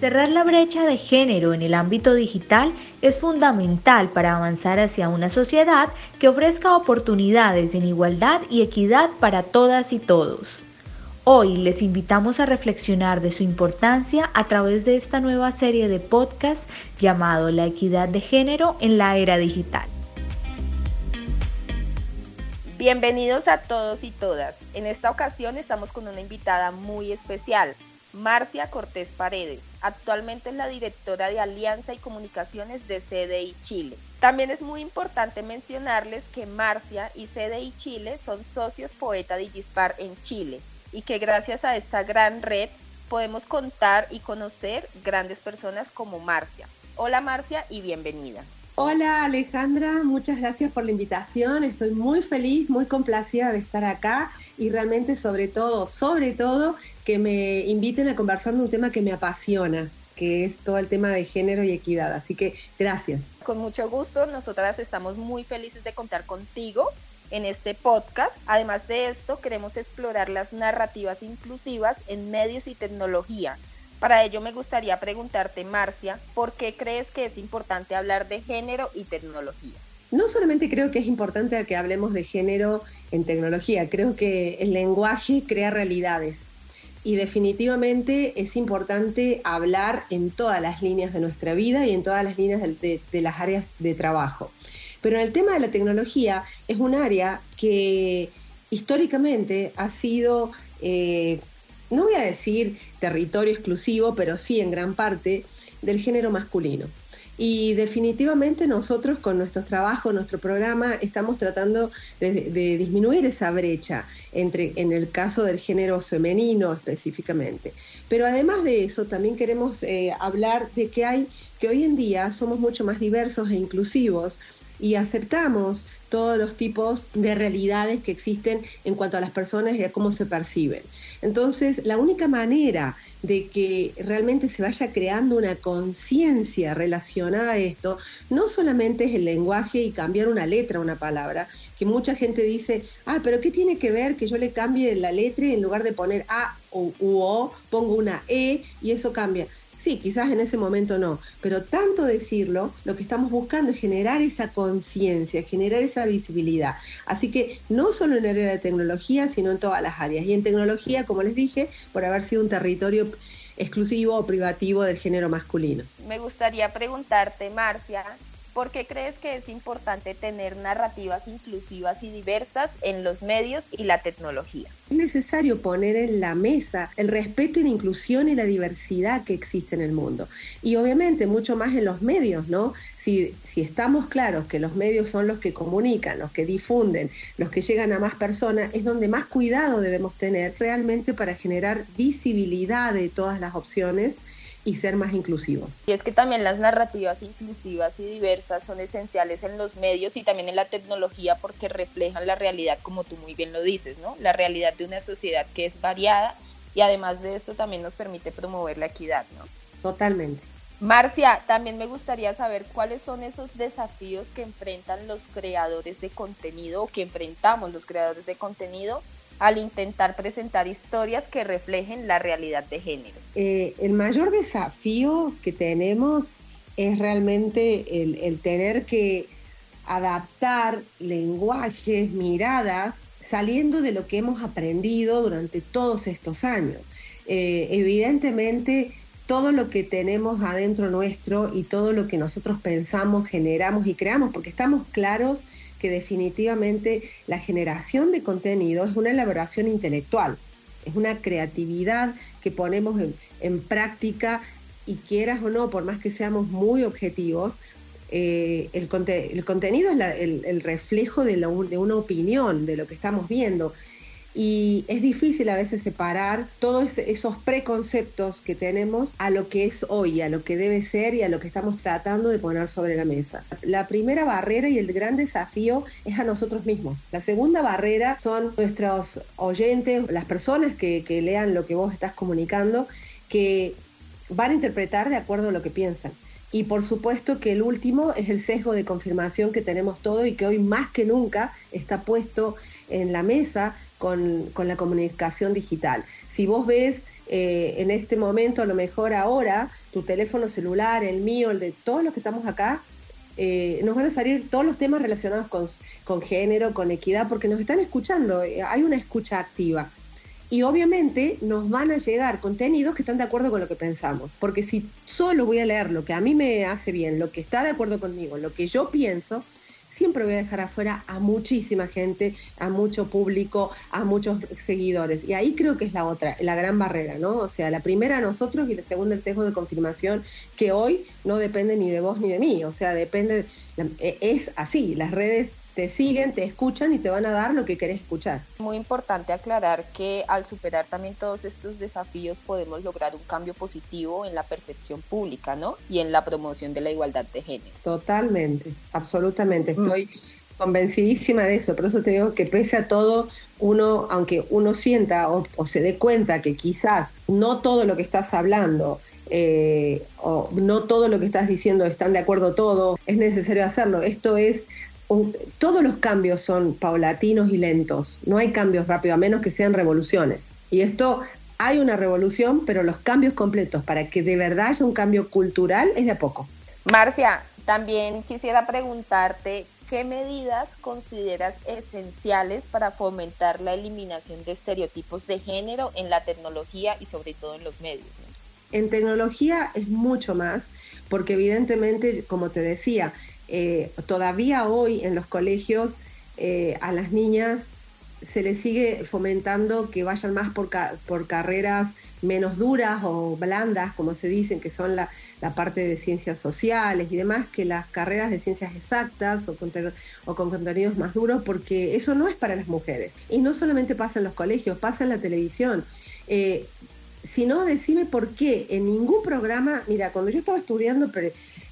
Cerrar la brecha de género en el ámbito digital es fundamental para avanzar hacia una sociedad que ofrezca oportunidades en igualdad y equidad para todas y todos. Hoy les invitamos a reflexionar de su importancia a través de esta nueva serie de podcast llamado La equidad de género en la era digital. Bienvenidos a todos y todas. En esta ocasión estamos con una invitada muy especial, Marcia Cortés Paredes. Actualmente es la directora de Alianza y Comunicaciones de CDI Chile. También es muy importante mencionarles que Marcia y CDI Chile son socios poeta Digispar en Chile y que gracias a esta gran red podemos contar y conocer grandes personas como Marcia. Hola Marcia y bienvenida. Hola Alejandra, muchas gracias por la invitación. Estoy muy feliz, muy complacida de estar acá y realmente sobre todo, sobre todo, que me inviten a conversar de un tema que me apasiona, que es todo el tema de género y equidad. Así que gracias. Con mucho gusto, nosotras estamos muy felices de contar contigo en este podcast. Además de esto, queremos explorar las narrativas inclusivas en medios y tecnología. Para ello me gustaría preguntarte, Marcia, ¿por qué crees que es importante hablar de género y tecnología? No solamente creo que es importante que hablemos de género en tecnología, creo que el lenguaje crea realidades y definitivamente es importante hablar en todas las líneas de nuestra vida y en todas las líneas de, las áreas de trabajo. Pero en el tema de la tecnología es un área que históricamente ha sido, eh, no voy a decir territorio exclusivo, pero sí en gran parte del género masculino. Y definitivamente nosotros con nuestros trabajos, nuestro programa, estamos tratando de, disminuir esa brecha entre, en el caso del género femenino específicamente. Pero además de eso, también queremos eh, hablar de que hay, que hoy en día somos mucho más diversos e inclusivos y aceptamos todos los tipos de realidades que existen en cuanto a las personas y a cómo se perciben. Entonces, la única manera de que realmente se vaya creando una conciencia relacionada a esto, no solamente es el lenguaje y cambiar una letra, una palabra, que mucha gente dice, ah, pero ¿qué tiene que ver que yo le cambie la letra y en lugar de poner A U O, pongo una E y eso cambia? Sí, quizás en ese momento no, pero tanto decirlo, lo que estamos buscando es generar esa conciencia, generar esa visibilidad. Así que no solo en el área de tecnología, sino en todas las áreas. Y en tecnología, como les dije, por haber sido un territorio exclusivo o privativo del género masculino. Me gustaría preguntarte, Marcia, ¿Por qué crees que es importante tener narrativas inclusivas y diversas en los medios y la tecnología? Es necesario poner en la mesa el respeto y la inclusión y la diversidad que existe en el mundo. Y obviamente mucho más en los medios, ¿no? Si, si estamos claros que los medios son los que comunican, los que difunden, los que llegan a más personas, es donde más cuidado debemos tener realmente para generar visibilidad de todas las opciones y ser más inclusivos. Y es que también las narrativas inclusivas y diversas son esenciales en los medios y también en la tecnología porque reflejan la realidad, como tú muy bien lo dices, ¿no? La realidad de una sociedad que es variada y además de esto también nos permite promover la equidad, ¿no? Totalmente. Marcia, también me gustaría saber cuáles son esos desafíos que enfrentan los creadores de contenido o que enfrentamos los creadores de contenido al intentar presentar historias que reflejen la realidad de género? Eh, el mayor desafío que tenemos es realmente el, tener que adaptar lenguajes, miradas, saliendo de lo que hemos aprendido durante todos estos años. Eh, evidentemente, todo lo que tenemos adentro nuestro y todo lo que nosotros pensamos, generamos y creamos, porque estamos claros que definitivamente la generación de contenido es una elaboración intelectual, es una creatividad que ponemos en, práctica y quieras o no, por más que seamos muy objetivos, eh, el, contenido es el, reflejo de, de una opinión, de lo que estamos viendo y es difícil a veces separar todos esos preconceptos que tenemos a lo que es hoy, a lo que debe ser y a lo que estamos tratando de poner sobre la mesa. La primera barrera y el gran desafío es a nosotros mismos. La segunda barrera son nuestros oyentes, las personas que, lean lo que vos estás comunicando, que van a interpretar de acuerdo a lo que piensan Y por supuesto que el último es el sesgo de confirmación que tenemos todo y que hoy más que nunca está puesto en la mesa con, la comunicación digital. Si vos ves eh, en este momento, a lo mejor ahora, tu teléfono celular, el mío, el de todos los que estamos acá, eh, nos van a salir todos los temas relacionados con, con, género, con equidad, porque nos están escuchando, eh, hay una escucha activa. Y obviamente nos van a llegar contenidos que están de acuerdo con lo que pensamos. Porque si solo voy a leer lo que a mí me hace bien, lo que está de acuerdo conmigo, lo que yo pienso, siempre voy a dejar afuera a muchísima gente, a mucho público, a muchos seguidores. Y ahí creo que es la otra, la gran barrera, ¿no? O sea, la primera nosotros y la segunda el sesgo de confirmación, que hoy no depende ni de vos ni de mí. O sea, depende, es así, las redes te siguen, te escuchan y te van a dar lo que querés escuchar. Muy importante aclarar que al superar también todos estos desafíos podemos lograr un cambio positivo en la percepción pública, ¿no? Y en la promoción de la igualdad de género. Totalmente, absolutamente. Mm. Estoy convencidísima de eso, por eso te digo que pese a todo, uno, aunque uno sienta o, se dé cuenta que quizás no todo lo que estás hablando eh, o no todo lo que estás diciendo están de acuerdo todos, es necesario hacerlo. Esto es todos los cambios son paulatinos y lentos. No hay cambios rápidos, a menos que sean revoluciones. Y esto hay una revolución, pero los cambios completos para que de verdad haya un cambio cultural es de a poco. Marcia, también quisiera preguntarte qué medidas consideras esenciales para fomentar la eliminación de estereotipos de género en la tecnología y sobre todo en los medios. En tecnología es mucho más, porque evidentemente, como te decía, eh, todavía hoy en los colegios eh, a las niñas se les sigue fomentando que vayan más por, por carreras menos duras o blandas, como se dicen, que son la, parte de ciencias sociales y demás, que las carreras de ciencias exactas o con, o con contenidos más duros, porque eso no es para las mujeres. Y no solamente pasa en los colegios, pasa en la televisión. Eh, si no, decime por qué en ningún programa, mira, cuando yo estaba estudiando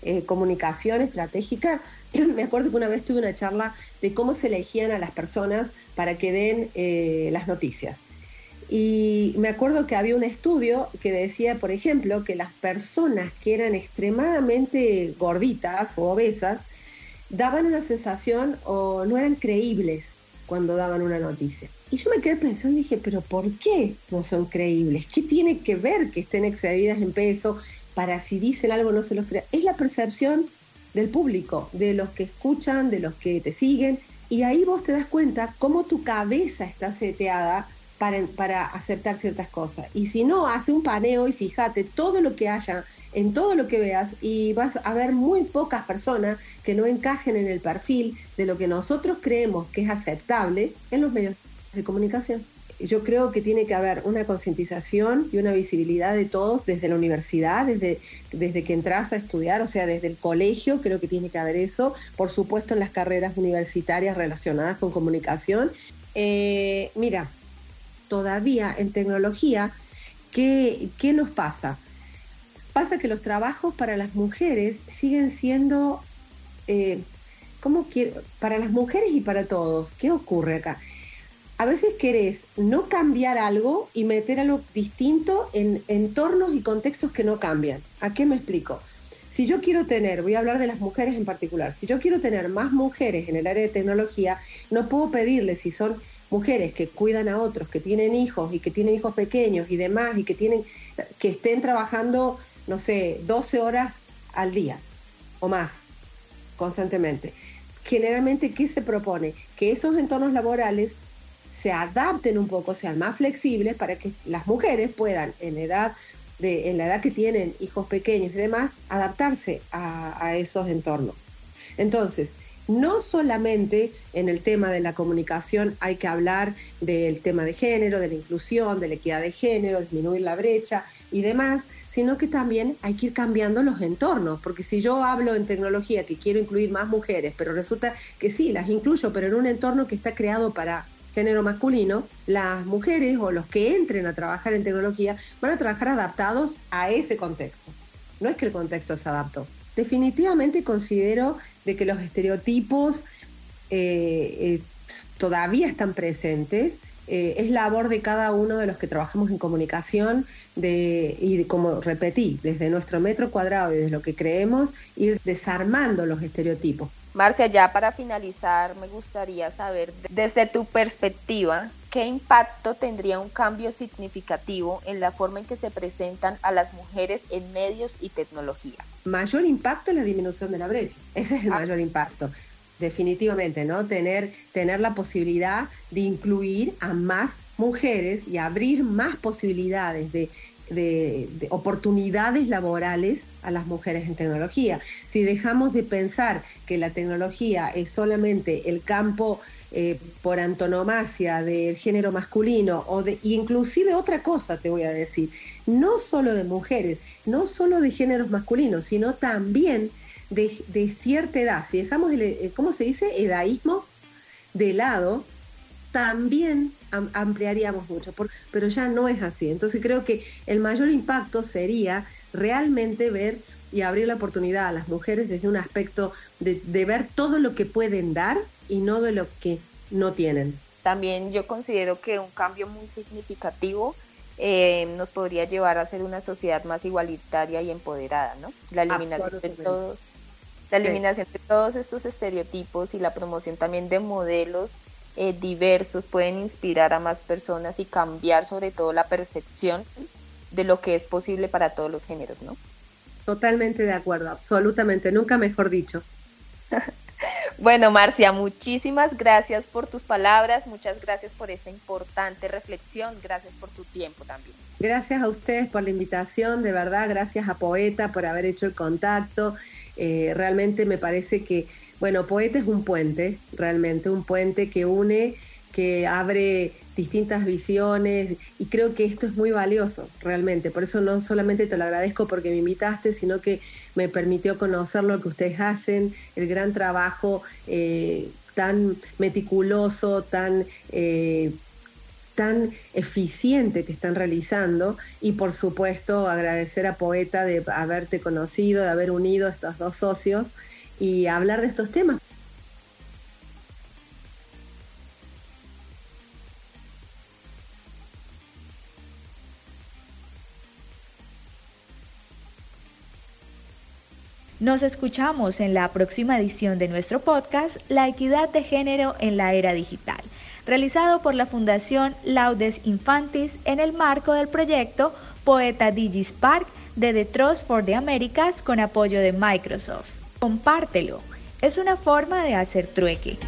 eh, comunicación estratégica, me acuerdo que una vez tuve una charla de cómo se elegían a las personas para que den eh, las noticias. Y me acuerdo que había un estudio que decía, por ejemplo, que las personas que eran extremadamente gorditas o obesas daban una sensación o no eran creíbles cuando daban una noticia. Y yo me quedé pensando y dije, pero ¿por qué no son creíbles? ¿Qué tiene que ver que estén excedidas en peso para si dicen algo no se los crea? Es la percepción del público, de los que escuchan, de los que te siguen, y ahí vos te das cuenta cómo tu cabeza está seteada para, para aceptar ciertas cosas. Y si no, hace un paneo y fíjate todo lo que haya, en todo lo que veas, y vas a ver muy pocas personas que no encajen en el perfil de lo que nosotros creemos que es aceptable en los medios de comunicación. Yo creo que tiene que haber una concientización y una visibilidad de todos desde la universidad, desde, desde que entras a estudiar, o sea, desde el colegio, creo que tiene que haber eso, por supuesto en las carreras universitarias relacionadas con comunicación. Eh, mira, todavía en tecnología, ¿qué, ¿qué nos pasa? Pasa que los trabajos para las mujeres siguen siendo, eh, ¿cómo quiero? Para las mujeres y para todos, ¿qué ocurre acá? A veces querés no cambiar algo y meter algo distinto en entornos y contextos que no cambian. ¿A qué me explico? Si yo quiero tener, voy a hablar de las mujeres en particular, si yo quiero tener más mujeres en el área de tecnología, no puedo pedirles si son mujeres que cuidan a otros, que tienen hijos y que tienen hijos pequeños y demás y que tienen que estén trabajando, no sé, 12 horas al día o más constantemente. Generalmente, ¿qué se propone? Que esos entornos laborales se adapten un poco, sean más flexibles para que las mujeres puedan en edad de, en la edad que tienen hijos pequeños y demás, adaptarse a, a esos entornos. Entonces, no solamente en el tema de la comunicación hay que hablar del tema de género, de la inclusión, de la equidad de género, disminuir la brecha y demás, sino que también hay que ir cambiando los entornos, porque si yo hablo en tecnología que quiero incluir más mujeres, pero resulta que sí, las incluyo, pero en un entorno que está creado para género masculino, las mujeres o los que entren a trabajar en tecnología van a trabajar adaptados a ese contexto. No es que el contexto se adaptó. Definitivamente considero de que los estereotipos eh, eh, todavía están presentes, eh, es labor de cada uno de los que trabajamos en comunicación de, y como repetí, desde nuestro metro cuadrado y desde lo que creemos, ir desarmando los estereotipos. Marcia, ya para finalizar, me gustaría saber, desde tu perspectiva, ¿qué impacto tendría un cambio significativo en la forma en que se presentan a las mujeres en medios y tecnología? Mayor impacto es la disminución de la brecha, ese es el ah. mayor impacto definitivamente, ¿no? Tener, tener la posibilidad de incluir a más mujeres y abrir más posibilidades de, oportunidades laborales a las mujeres en tecnología. Si dejamos de pensar que la tecnología es solamente el campo eh, por antonomasia del género masculino o de inclusive otra cosa te voy a decir, no solo de mujeres, no solo de géneros masculinos, sino también de, cierta edad, si dejamos el, eh, ¿cómo se dice? Edaísmo de lado, también ampliaríamos mucho, pero ya no es así. Entonces creo que el mayor impacto sería realmente ver y abrir la oportunidad a las mujeres desde un aspecto de, de ver todo lo que pueden dar y no de lo que no tienen. También yo considero que un cambio muy significativo eh, nos podría llevar a ser una sociedad más igualitaria y empoderada, ¿no? La eliminación de todos la eliminación de todos estos estereotipos y la promoción también de modelos eh, diversos pueden inspirar a más personas y cambiar sobre todo la percepción de lo que es posible para todos los géneros, ¿no? Totalmente de acuerdo, absolutamente, nunca mejor dicho. bueno, Marcia, muchísimas gracias por tus palabras, muchas gracias por esa importante reflexión, gracias por tu tiempo también. Gracias a ustedes por la invitación, de verdad, gracias a Poeta por haber hecho el contacto eh, realmente me parece que, bueno, Poeta es un puente, realmente, un puente que une, que abre distintas visiones y creo que esto es muy valioso, realmente. Por eso no solamente te lo agradezco porque me invitaste, sino que me permitió conocer lo que ustedes hacen, el gran trabajo eh, tan meticuloso, tan... Eh, tan eficiente que están realizando y por supuesto agradecer a Poeta de haberte conocido, de haber unido a estos dos socios y hablar de estos temas. Nos escuchamos en la próxima edición de nuestro podcast La equidad de género en la era digital realizado por la Fundación Laudes Infantis en el marco del proyecto Poeta DigiSpark de The Trust for the Americas con apoyo de Microsoft. Compártelo, es una forma de hacer trueque.